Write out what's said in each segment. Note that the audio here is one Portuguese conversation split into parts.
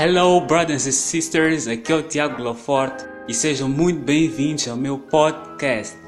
Hello, brothers and sisters, aqui é o Tiago Laforte e sejam muito bem-vindos ao meu podcast.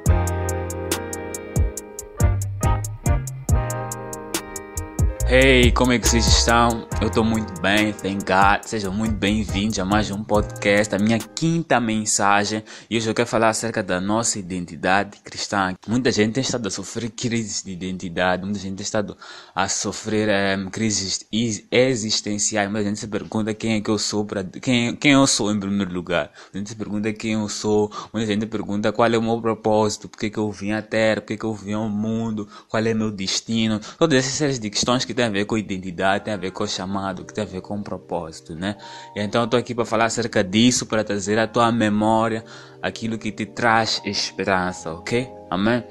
Hey, como é que vocês estão? Eu estou muito bem, thank God. Sejam muito bem-vindos a mais um podcast, a minha quinta mensagem. E hoje eu quero falar acerca da nossa identidade cristã. Muita gente tem estado a sofrer crises de identidade, muita gente tem estado a sofrer um, ehm, crises existenciais. Muita gente se pergunta quem é que eu sou, para quem, quem eu sou em primeiro lugar. Muita gente se pergunta quem eu sou, muita gente pergunta qual é o meu propósito, por que, que eu vim à Terra, por que, que eu vim ao mundo, qual é o meu destino. Todas essas séries de questões que tem a ver com identidade, tem a ver com chamado, que tem a ver com propósito, né? E então estou aqui para falar acerca disso, para trazer à tua memória aquilo que te traz esperança, ok? Amém?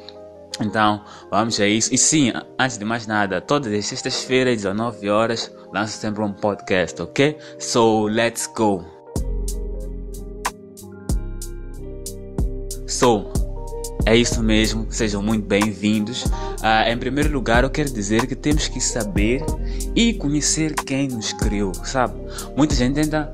Então, vamos a isso. E sim, antes de mais nada, todas as sextas-feiras, 19 horas, lanço sempre um podcast, ok? So, let's go! So, é isso mesmo, sejam muito bem-vindos. Uh, em primeiro lugar, eu quero dizer que temos que saber e conhecer quem nos criou, sabe? Muita gente tenta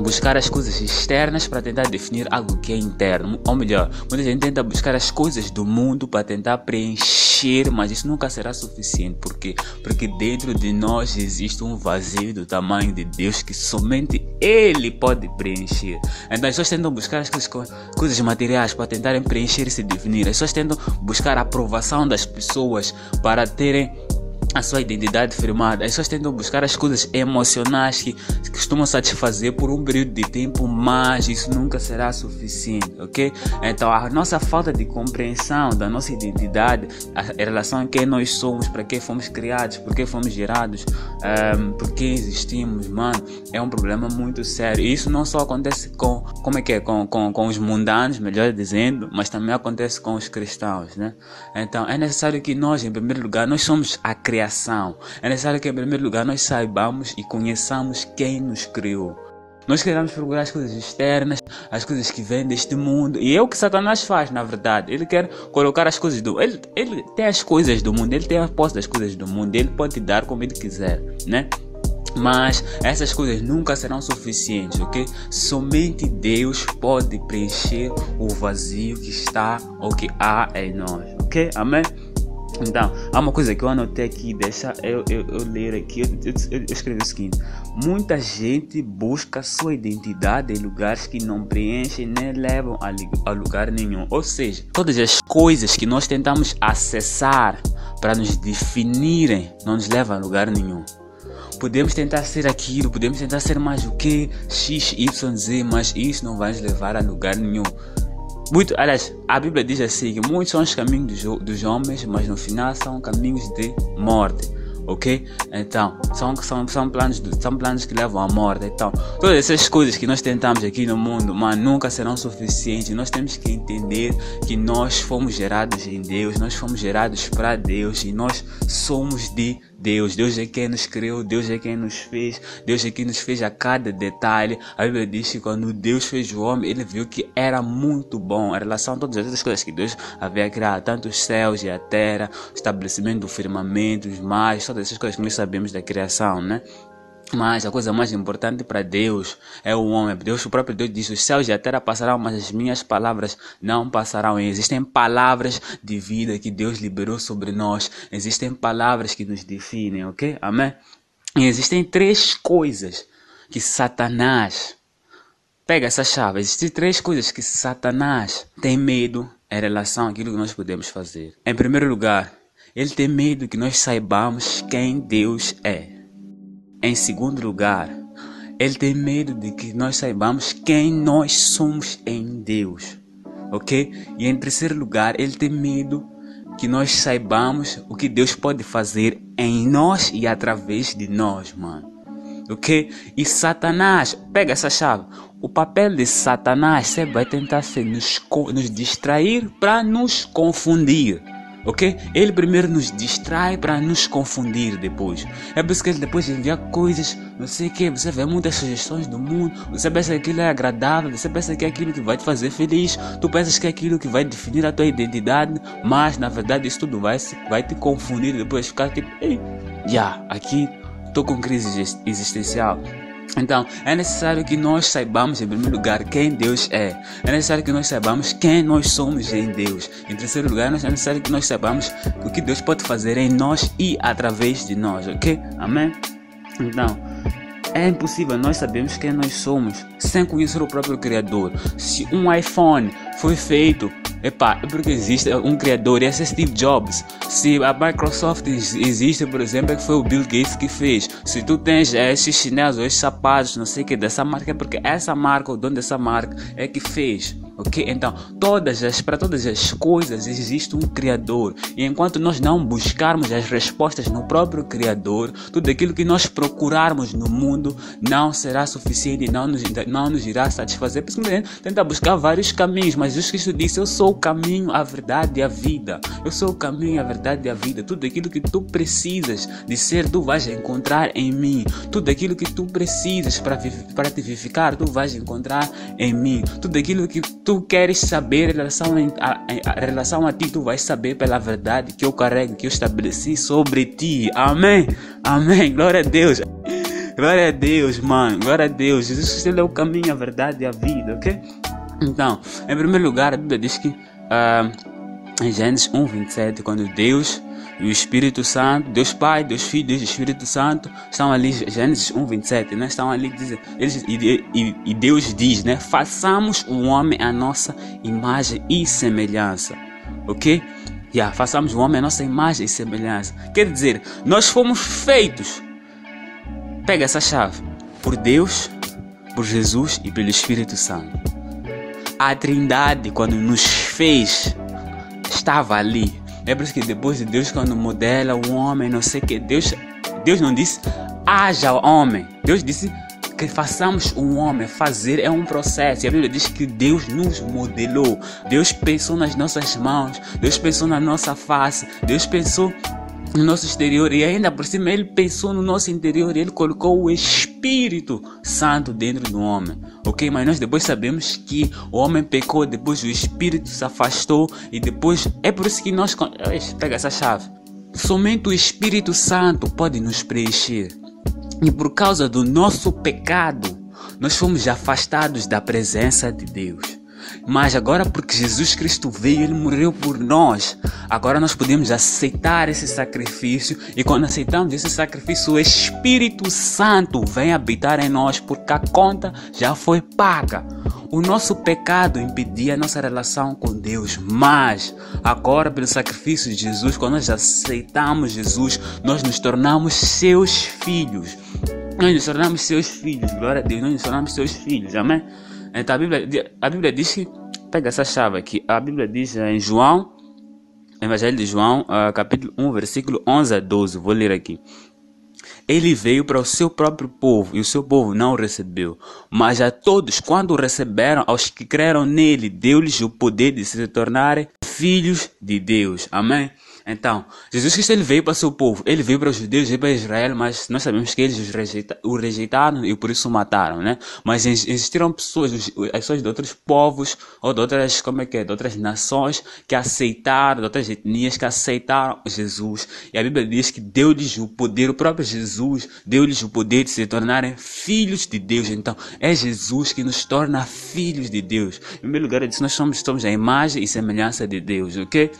buscar as coisas externas para tentar definir algo que é interno. Ou melhor, muita gente tenta buscar as coisas do mundo para tentar preencher, mas isso nunca será suficiente. Por quê? Porque dentro de nós existe um vazio do tamanho de Deus que somente Ele pode preencher. Então as pessoas tentam buscar as coisas, coisas materiais para tentarem preencher e se definir. As pessoas tentam buscar a aprovação das pessoas para terem a sua identidade firmada. As pessoas tentam buscar as coisas emocionais que, que costumam satisfazer por um período de tempo, mas isso nunca será suficiente, ok? Então a nossa falta de compreensão da nossa identidade, a, relação a quem nós somos, para quem fomos criados, por que fomos gerados, um, ehm, por que existimos, mano, é um problema muito sério. E isso não só acontece com, como é que é, com, com, com os mundanos, melhor dizendo, mas também acontece com os cristãos, né? Então é necessário que nós, em primeiro lugar, nós somos a criação criação. É necessário que, em primeiro lugar, nós saibamos e conheçamos quem nos criou. Nós queremos procurar as coisas externas, as coisas que vêm deste mundo. E é o que Satanás faz, na verdade. Ele quer colocar as coisas do ele Ele tem as coisas do mundo, ele tem a posse das coisas do mundo. Ele pode te dar como ele quiser, né? Mas essas coisas nunca serão suficientes, ok? Somente Deus pode preencher o vazio que está ou que há em nós, ok? Amém? Então, há uma coisa que eu anotei aqui, deixa eu, eu, eu ler aqui. Eu, eu, escrevi o seguinte: muita gente busca sua identidade em lugares que não preenchem nem levam a, a lugar nenhum. Ou seja, todas as coisas que nós tentamos acessar para nos definirem não nos levam a lugar nenhum. Podemos tentar ser aquilo, podemos tentar ser mais o que, X, Y, Z, mas isso não vai nos levar a lugar nenhum. Muito, aliás, a Bíblia diz assim que muitos são os caminhos dos, dos homens, mas no final são caminhos de morte ok? Então, são, são, são, planos, são planos que levam à morte. Então, todas essas coisas que nós tentamos aqui no mundo, mas nunca serão suficientes. Nós temos que entender que nós fomos gerados em Deus, nós fomos gerados para Deus e nós somos de Deus. Deus é quem nos criou, Deus é quem nos fez, Deus é quem nos fez a cada detalhe. A Bíblia diz que quando Deus fez o homem, ele viu que era muito bom. A relação a todas as coisas que Deus havia criado, tanto os céus e a terra, o estabelecimento do firmamento, os mares, todas essas coisas que nós sabemos da criação, né? Mas a coisa mais importante para Deus é o homem. Deus, o próprio Deus diz: os céus e a terra passarão, mas as minhas palavras não passarão. E existem palavras de vida que Deus liberou sobre nós. Existem palavras que nos definem, ok? Amém? E existem três coisas que Satanás pega essa chave. Existem três coisas que Satanás tem medo em relação àquilo que nós podemos fazer. Em primeiro lugar, ele tem medo que nós saibamos quem Deus é. Em segundo lugar, ele tem medo de que nós saibamos quem nós somos em Deus. Ok? E em terceiro lugar, ele tem medo que nós saibamos o que Deus pode fazer em nós e através de nós, mano. Ok? E Satanás, pega essa chave. O papel de Satanás sempre vai tentar ser nos, nos distrair para nos confundir ok? Ele primeiro nos distrai para nos confundir depois. É por isso que ele depois envia coisas, não sei o que, você vê muitas sugestões do mundo, você pensa que aquilo é agradável, você pensa que é aquilo que vai te fazer feliz, tu pensas que é aquilo que vai definir a tua identidade, mas na verdade isso tudo vai, vai te confundir depois ficar tipo, ei, já, yeah, aqui estou com crise existencial. Então, é necessário que nós saibamos, em primeiro lugar, quem Deus é. É necessário que nós saibamos quem nós somos em Deus. Em terceiro lugar, é necessário que nós saibamos o que Deus pode fazer em nós e através de nós, ok? Amém? Então, é impossível nós sabermos quem nós somos sem conhecer o próprio Criador. Se um iPhone foi feito Epá, é porque existe um criador, e esse é Steve Jobs. Se a Microsoft existe, por exemplo, é que foi o Bill Gates que fez. Se tu tens esses chinelos, esses sapatos, não sei o que, dessa marca, é porque essa marca, o dono dessa marca, é que fez ok? Então, todas as, para todas as coisas existe um Criador. E enquanto nós não buscarmos as respostas no próprio Criador, tudo aquilo que nós procurarmos no mundo não será suficiente não nos, não nos irá satisfazer. Por isso, tenta buscar vários caminhos, mas Jesus Cristo disse: Eu sou o caminho, a verdade e a vida. Eu sou o caminho, a verdade e a vida. Tudo aquilo que tu precisas de ser, tu vais encontrar em mim. Tudo aquilo que tu precisas para, para te vivificar, tu vais encontrar em mim. Tudo aquilo que tu tu queres saber em relação a, a, relação a ti, tu vais saber pela verdade que eu carrego, que eu estabeleci sobre ti. Amém. Amém. Glória a Deus. Glória a Deus, mano. Glória a Deus. Jesus Cristo é o caminho, a verdade e a vida, ok? Então, em primeiro lugar, a Bíblia diz que uh, em Gênesis 1, 27, quando Deus e o Espírito Santo, Deus Pai, Deus Filho, Deus Espírito Santo, estão ali, Gênesis 1, 27, né? Estão ali, dizem, e, e, e Deus diz, né? Façamos o homem a nossa imagem e semelhança, ok? Yeah, façamos o homem a nossa imagem e semelhança. Quer dizer, nós fomos feitos. Pega essa chave. Por Deus, por Jesus e pelo Espírito Santo. A Trindade, quando nos fez, estava ali. É por isso que depois de Deus, quando modela o homem, não sei o que, Deus, Deus não disse haja homem. Deus disse que façamos um homem. Fazer é um processo. E a Bíblia diz que Deus nos modelou. Deus pensou nas nossas mãos. Deus pensou na nossa face. Deus pensou no nosso exterior e ainda por cima ele pensou no nosso interior ele colocou o Espírito Santo dentro do homem, ok? Mas nós depois sabemos que o homem pecou, depois o Espírito se afastou e depois é por isso que nós pega essa chave. Somente o Espírito Santo pode nos preencher e por causa do nosso pecado nós fomos afastados da presença de Deus. Mas agora, porque Jesus Cristo veio, Ele morreu por nós. Agora nós podemos aceitar esse sacrifício. E quando aceitamos esse sacrifício, o Espírito Santo vem habitar em nós, porque a conta já foi paga. O nosso pecado impedia a nossa relação com Deus, mas agora, pelo sacrifício de Jesus, quando nós aceitamos Jesus, nós nos tornamos seus filhos. Nós nos tornamos seus filhos, glória a Deus, nós nos tornamos seus filhos, amém? Então a Bíblia, a Bíblia diz que, pega essa chave aqui, a Bíblia diz em João, Evangelho de João, uh, capítulo 1, versículo 11 a 12, vou ler aqui. Ele veio para o seu próprio povo e o seu povo não o recebeu. Mas a todos, quando o receberam, aos que creram nele, deu-lhes o poder de se tornarem filhos de Deus. Amém? Então, Jesus Cristo ele veio para seu povo, ele veio para os judeus, veio para Israel, mas nós sabemos que eles rejeita, o rejeitaram e por isso o mataram, né? Mas existiram pessoas, as pessoas de outros povos ou de outras, como é que é, de outras nações que aceitaram, de outras etnias que aceitaram Jesus. E a Bíblia diz que deu-lhes o poder, o próprio Jesus deu-lhes o poder de se tornarem filhos de Deus. Então, é Jesus que nos torna filhos de Deus. Em primeiro lugar, disse, nós somos, somos a imagem e semelhança de Deus, ok?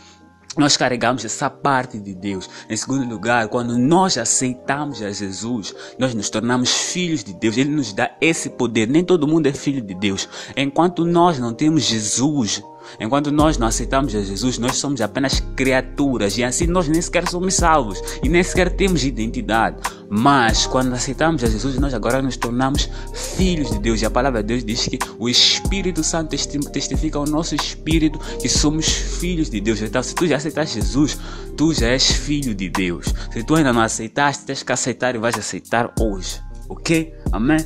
Nós carregamos essa parte de Deus. Em segundo lugar, quando nós aceitamos a Jesus, nós nos tornamos filhos de Deus. Ele nos dá esse poder. Nem todo mundo é filho de Deus. Enquanto nós não temos Jesus, Enquanto nós não aceitamos a Jesus, nós somos apenas criaturas e assim nós nem sequer somos salvos e nem sequer temos identidade. Mas quando aceitamos a Jesus, nós agora nos tornamos filhos de Deus. E a palavra de Deus diz que o Espírito Santo testifica ao nosso espírito que somos filhos de Deus. Então, se tu já aceitaste Jesus, tu já és filho de Deus. Se tu ainda não aceitaste, tens que aceitar e vais aceitar hoje. Ok? Amém?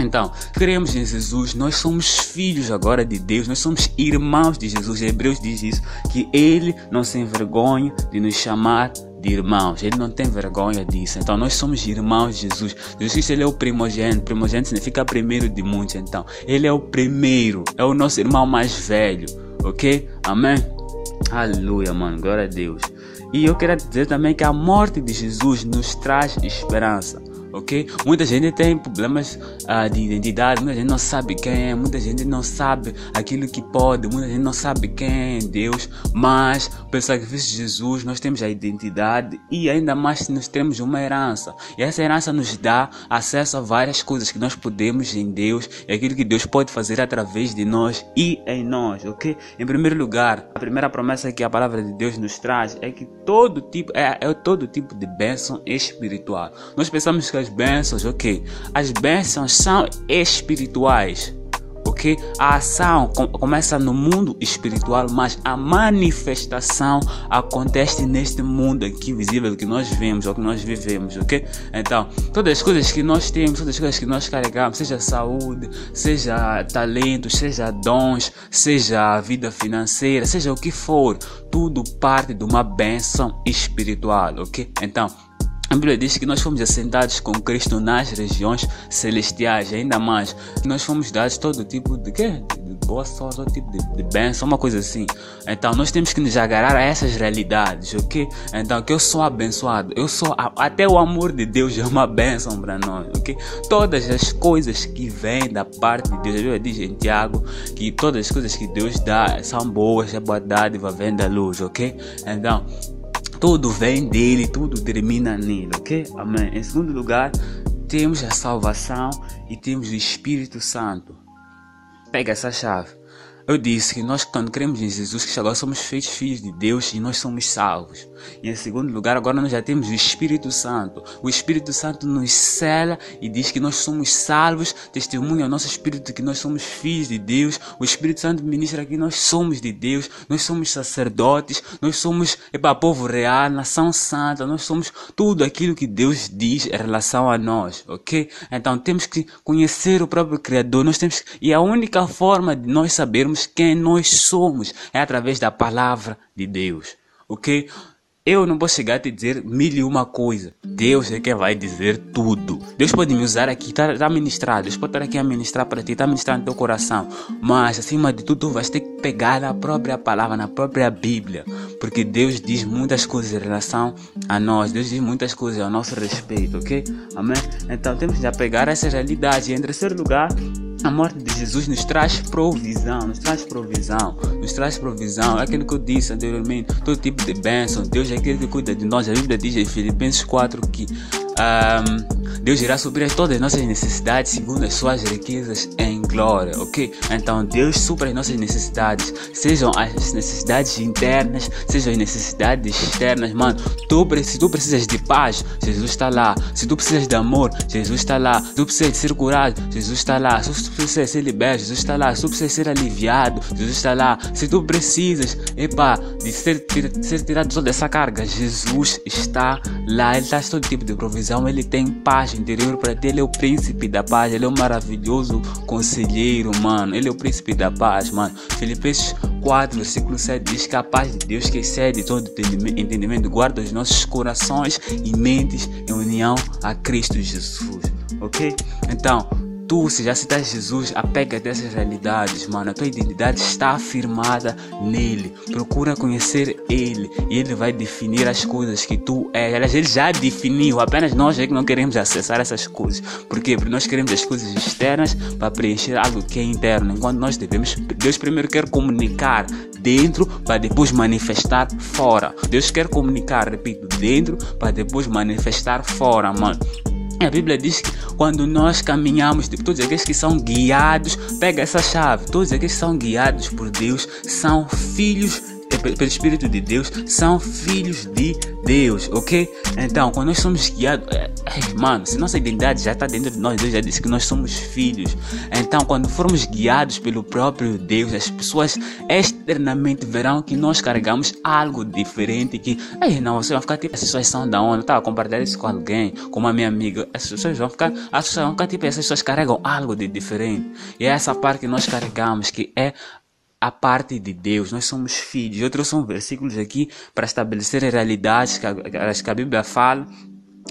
Então, cremos em Jesus, nós somos filhos agora de Deus, nós somos irmãos de Jesus. Hebreus diz isso, que Ele não se envergonha de nos chamar de irmãos, Ele não tem vergonha disso. Então, nós somos irmãos de Jesus. Jesus ele é o primogênito, primogênito significa primeiro de muitos. Então, Ele é o primeiro, é o nosso irmão mais velho, ok? Amém? Aleluia, mano, glória a Deus. E eu quero dizer também que a morte de Jesus nos traz esperança. Ok? Muita gente tem problemas uh, de identidade, muita gente não sabe quem é, muita gente não sabe aquilo que pode, muita gente não sabe quem é Deus, mas pelo sacrifício de Jesus nós temos a identidade e ainda mais nós temos uma herança. E essa herança nos dá acesso a várias coisas que nós podemos em Deus e aquilo que Deus pode fazer através de nós e em nós, ok? Em primeiro lugar, a primeira promessa que a palavra de Deus nos traz é que todo tipo é, é todo tipo de bênção espiritual. Nós pensamos que as bênçãos, ok? As bênçãos são espirituais. Ok? A ação começa no mundo espiritual, mas a manifestação acontece neste mundo aqui visível que nós vemos ou que nós vivemos, ok? Então, todas as coisas que nós temos, todas as coisas que nós carregamos, seja saúde, seja talentos, seja dons, seja vida financeira, seja o que for, tudo parte de uma bênção espiritual, ok? Então, a Bíblia diz que nós fomos assentados com Cristo nas regiões celestiais, ainda mais. Nós fomos dados todo tipo de quê? De boa sorte, todo tipo de, de bênção, uma coisa assim. Então nós temos que nos agarrar a essas realidades, ok? Então que eu sou abençoado, eu sou até o amor de Deus é uma bênção para nós, ok? Todas as coisas que vêm da parte de Deus, a Bíblia diz em Tiago que todas as coisas que Deus dá são boas, é boa dádiva, vem da luz, ok? Então tudo vem dele, tudo termina nele, ok? Amém. Em segundo lugar, temos a salvação e temos o Espírito Santo. Pega essa chave. Eu disse que nós, quando cremos em Jesus, que agora somos feitos filhos de Deus e nós somos salvos. E em segundo lugar, agora nós já temos o Espírito Santo. O Espírito Santo nos cela e diz que nós somos salvos, testemunha ao nosso espírito que nós somos filhos de Deus. O Espírito Santo ministra que nós somos de Deus, nós somos sacerdotes, nós somos epa, povo real, nação santa, nós somos tudo aquilo que Deus diz em relação a nós, ok? Então temos que conhecer o próprio Criador, nós temos e a única forma de nós sabermos quem nós somos é através da palavra de Deus. Ok? Eu não posso chegar a te dizer mil e uma coisa. Deus é quem vai dizer tudo. Deus pode me usar aqui, está tá a ministrar. Deus pode estar aqui a ministrar para ti, está no teu coração. Mas, acima de tudo, tu vais ter que pegar na própria palavra, na própria Bíblia. Porque Deus diz muitas coisas em relação a nós. Deus diz muitas coisas a nosso respeito, ok? Amém? Então, temos que pegar essa realidade. Em terceiro lugar, a morte de Jesus nos traz provisão, nos traz provisão, nos traz provisão. É aquilo que eu disse anteriormente, todo tipo de bênção. Deus é aquele que cuida de nós. A Bíblia diz em Filipenses 4 que um, Deus irá suprir todas as nossas necessidades segundo as suas riquezas em glória, ok? Então Deus supra as nossas necessidades, sejam as necessidades internas, sejam as necessidades externas, mano. Tu, se tu precisas de paz, Jesus está lá. Se tu precisas de amor, Jesus está lá. Se tu precisas de ser curado, Jesus está lá. Se tu precisas ser liberto, Jesus está lá. Se tu precisas ser aliviado, Jesus está lá. Se tu precisas, epa, de ser, ser tirado toda essa carga, Jesus está lá. Ele traz todo tipo de provisão, ele tem paz interior para ti. Ele é o príncipe da paz, ele é o maravilhoso conselheiro, mano. Ele é o príncipe da paz, mano. Filipenses 4, versículo 7 diz que a paz de Deus que excede todo entendimento guarda os nossos corações e mentes em união a Cristo Jesus, ok? Então, tu, se já citas Jesus, apega dessas realidades, mano. A tua identidade está afirmada nele. Procura conhecer ele e ele vai definir as coisas que tu és. Aliás, ele já definiu, apenas nós é que não queremos acessar essas coisas. Por quê? Porque nós queremos as coisas externas para preencher algo que é interno. Enquanto nós devemos, Deus primeiro quer comunicar dentro para depois manifestar fora. Deus quer comunicar, repito, dentro para depois manifestar fora, mano. A Bíblia diz que quando nós caminhamos, tipo, todos aqueles que são guiados, pega essa chave, todos aqueles que são guiados por Deus são filhos pelo Espírito de Deus são filhos de Deus, ok? Então, quando nós somos guiados, é, é, mano, se nossa identidade já está dentro de nós, Deus já disse que nós somos filhos. Então, quando formos guiados pelo próprio Deus, as pessoas externamente verão que nós carregamos algo diferente. Que, ei, não, você vai ficar tipo, essas pessoas são da onde? Tá, compartilhar isso com alguém, com uma minha amiga. As pessoas vão ficar, as pessoas vão ficar tipo, essas pessoas carregam algo de diferente. E é essa parte que nós carregamos, que é a parte de Deus, nós somos filhos. Outros são versículos aqui para estabelecer realidades que que a Bíblia fala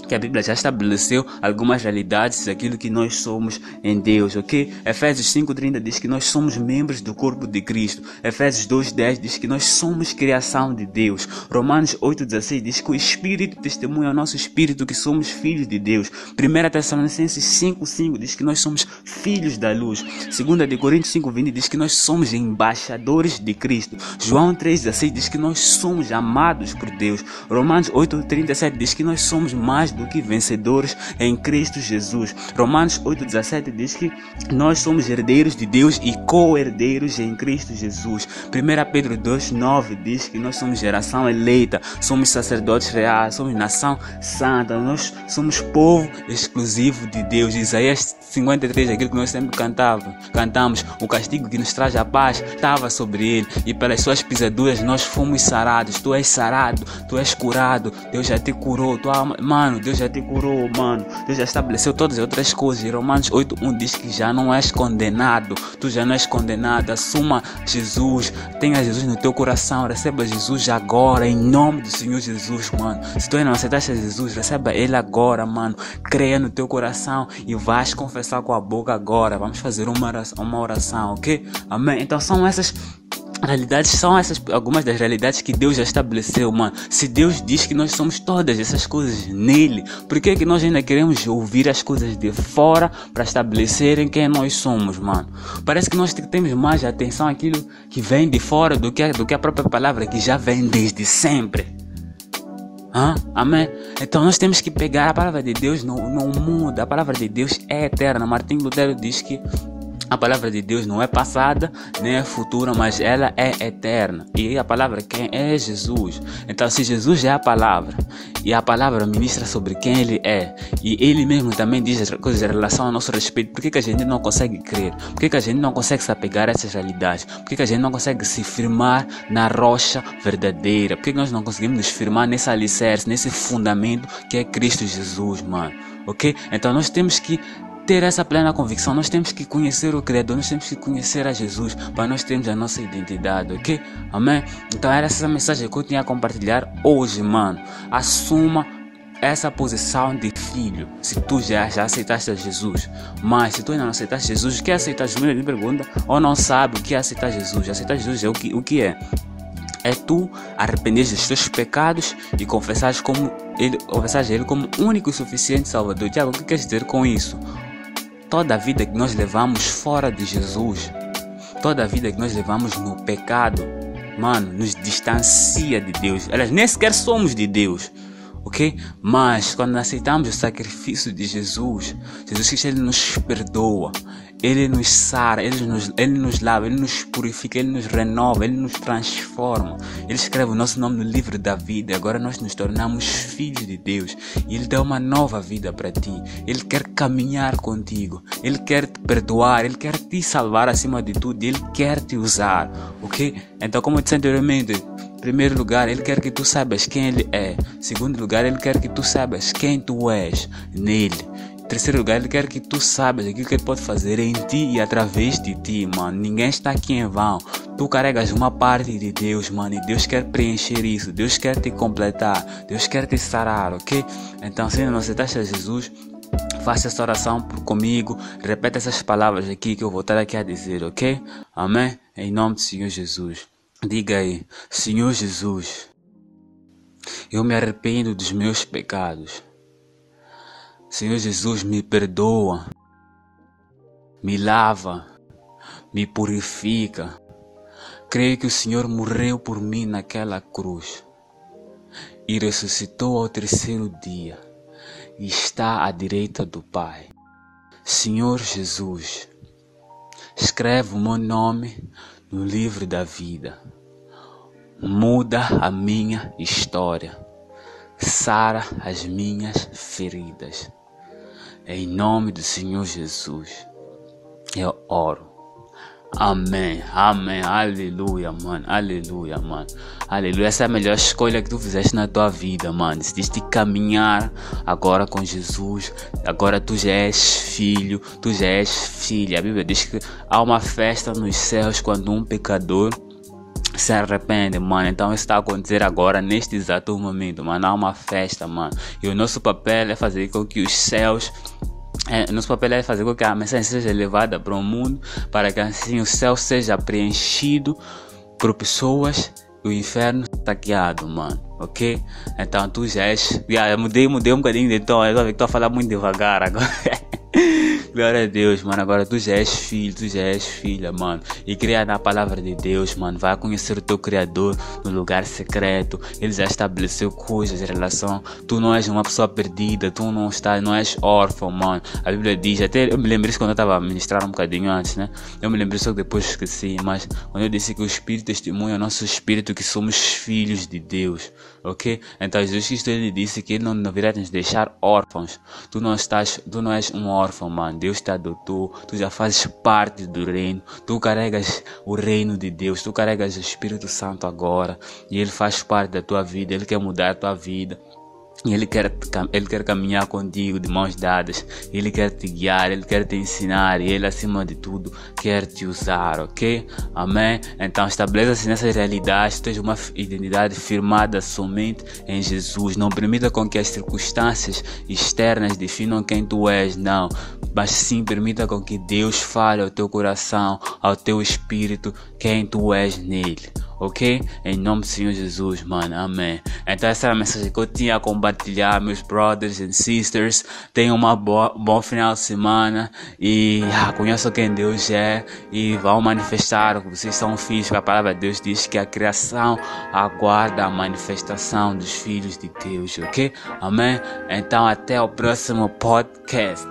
que a Bíblia já estabeleceu algumas realidades daquilo que nós somos em Deus, ok? Efésios 5:30 diz que nós somos membros do corpo de Cristo. Efésios 2:10 diz que nós somos criação de Deus. Romanos 8:16 diz que o Espírito testemunha ao nosso espírito que somos filhos de Deus. 1 Tessalonicenses 5:5 diz que nós somos filhos da luz. 2 de Coríntios 5:20 diz que nós somos embaixadores de Cristo. João 3:16 diz que nós somos amados por Deus. Romanos 8:37 diz que nós somos mais do que vencedores em Cristo Jesus. Romanos 8,17 diz que nós somos herdeiros de Deus e co-herdeiros em Cristo Jesus. 1 Pedro 2,9 diz que nós somos geração eleita, somos sacerdotes reais, somos nação santa, nós somos povo exclusivo de Deus. Isaías 53, aquilo que nós sempre cantava, cantamos, o castigo que nos traz a paz estava sobre ele e pelas suas pisaduras nós fomos sarados. Tu és sarado, tu és curado, Deus já te curou, tu, mano, Deus Deus já te curou, mano. Deus já estabeleceu todas as outras coisas. Romanos 8.1 diz que já não és condenado. Tu já não és condenado. Assuma Jesus. Tenha Jesus no teu coração. Receba Jesus agora, em nome do Senhor Jesus, mano. Se tu ainda não aceitaste Jesus, receba Ele agora, mano. Creia no teu coração e vais confessar com a boca agora. Vamos fazer uma oração, uma oração ok? Amém? Então são essas realidades são essas algumas das realidades que Deus já estabeleceu, mano. Se Deus diz que nós somos todas essas coisas nele, por que, que nós ainda queremos ouvir as coisas de fora para estabelecerem quem nós somos, mano? Parece que nós temos mais atenção àquilo que vem de fora do que, do que a própria palavra que já vem desde sempre. Hã? Amém? Então nós temos que pegar a palavra de Deus, não, não muda. A palavra de Deus é eterna. Martim Lutero diz que a palavra de Deus não é passada, nem é futura, mas ela é eterna. E a palavra quem é Jesus. Então, se Jesus é a palavra, e a palavra ministra sobre quem ele é, e ele mesmo também diz coisas em relação ao nosso respeito, por que, que a gente não consegue crer? Por que, que a gente não consegue se apegar a essas realidades? Por que, que a gente não consegue se firmar na rocha verdadeira? Por que, que nós não conseguimos nos firmar nesse alicerce, nesse fundamento que é Cristo Jesus, mano? Ok? Então nós temos que ter essa plena convicção, nós temos que conhecer o Criador, nós temos que conhecer a Jesus para nós termos a nossa identidade, ok? Amém? Então era essa mensagem que eu tinha a compartilhar hoje, mano. Assuma essa posição de filho, se tu já, já aceitaste Jesus, mas se tu ainda não aceitaste Jesus, o que é aceitar Jesus? Pergunta, ou não sabe o que é aceitar Jesus? Aceitar Jesus é o que, o que é? É tu arrepender dos teus pecados e confessar como ele, confessar ele como único e suficiente Salvador. Tiago, o que quer dizer com isso? Toda a vida que nós levamos fora de Jesus, toda a vida que nós levamos no pecado, mano, nos distancia de Deus. Elas nem sequer somos de Deus ok? Mas quando aceitamos o sacrifício de Jesus, Jesus Cristo ele nos perdoa, ele nos sara, ele nos, ele nos lava, ele nos purifica, ele nos renova, ele nos transforma. Ele escreve o nosso nome no livro da vida. Agora nós nos tornamos filhos de Deus e ele dá uma nova vida para ti. Ele quer caminhar contigo, ele quer te perdoar, ele quer te salvar acima de tudo, ele quer te usar, ok? Então, como eu disse anteriormente, Primeiro lugar, Ele quer que tu saibas quem Ele é. Segundo lugar, Ele quer que tu saibas quem tu és nele. Terceiro lugar, Ele quer que tu saibas aquilo que Ele pode fazer em ti e através de ti, mano. Ninguém está aqui em vão. Tu carregas uma parte de Deus, mano, e Deus quer preencher isso. Deus quer te completar. Deus quer te sarar, ok? Então, se não aceitaste a Jesus, faça essa oração comigo. Repete essas palavras aqui que eu vou estar aqui a dizer, ok? Amém? Em nome do Senhor Jesus. Diga aí, Senhor Jesus, eu me arrependo dos meus pecados. Senhor Jesus, me perdoa, me lava, me purifica. Creio que o Senhor morreu por mim naquela cruz e ressuscitou ao terceiro dia e está à direita do Pai. Senhor Jesus, escreve o meu nome no livro da vida. Muda a minha história. Sara as minhas feridas. Em nome do Senhor Jesus, eu oro. Amém, amém, aleluia, mano, aleluia, mano, aleluia. Essa é a melhor escolha que tu fizeste na tua vida, mano. Decidiste caminhar agora com Jesus. Agora tu já és filho, tu já és filha. A Bíblia diz que há uma festa nos céus quando um pecador se arrepende, mano. Então isso está a acontecer agora, neste exato momento, mano. Há uma festa, mano. E o nosso papel é fazer com que os céus é, nosso papel é fazer com que a mensagem seja levada para o mundo, para que assim o céu seja preenchido por pessoas e o inferno saqueado, mano. Ok? Então tu já és. Yeah, mudei, mudei um bocadinho de tom. Eu estou a falar muito devagar agora. Glória a Deus, mano. Agora tu já és filho, tu já és filha, mano. E cria na palavra de Deus, mano. Vai conhecer o teu Criador no lugar secreto. Ele já estabeleceu coisas em relação. Tu não és uma pessoa perdida, tu não estás, não és órfão, mano. A Bíblia diz, até eu me lembrei quando eu estava a ministrar um bocadinho antes, né? Eu me lembrei só que depois esqueci, mas quando eu disse que o Espírito testemunha o nosso Espírito que somos filhos de Deus, ok? Então Jesus Cristo ele disse que ele não deveria nos deixar órfãos. Tu não estás, tu não és um órfão, mano. Deus te adotou, tu já fazes parte do reino, tu carregas o reino de Deus, tu carregas o Espírito Santo agora e ele faz parte da tua vida, ele quer mudar a tua vida. Ele quer, ele quer caminhar contigo de mãos dadas. Ele quer te guiar, ele quer te ensinar. E ele, acima de tudo, quer te usar, ok? Amém? Então, estabeleça-se nessa realidade. Tu uma identidade firmada somente em Jesus. Não permita com que as circunstâncias externas definam quem tu és, não. Mas sim, permita com que Deus fale ao teu coração, ao teu espírito, quem tu és nele ok? Em nome do Senhor Jesus, mano, amém. Então essa é a mensagem que eu tinha a compartilhar, meus brothers and sisters. Tenham um bom final de semana e ah, conheçam quem Deus é e vão manifestar que vocês são filhos, a palavra de Deus diz que a criação aguarda a manifestação dos filhos de Deus, ok? Amém? Então até o próximo podcast.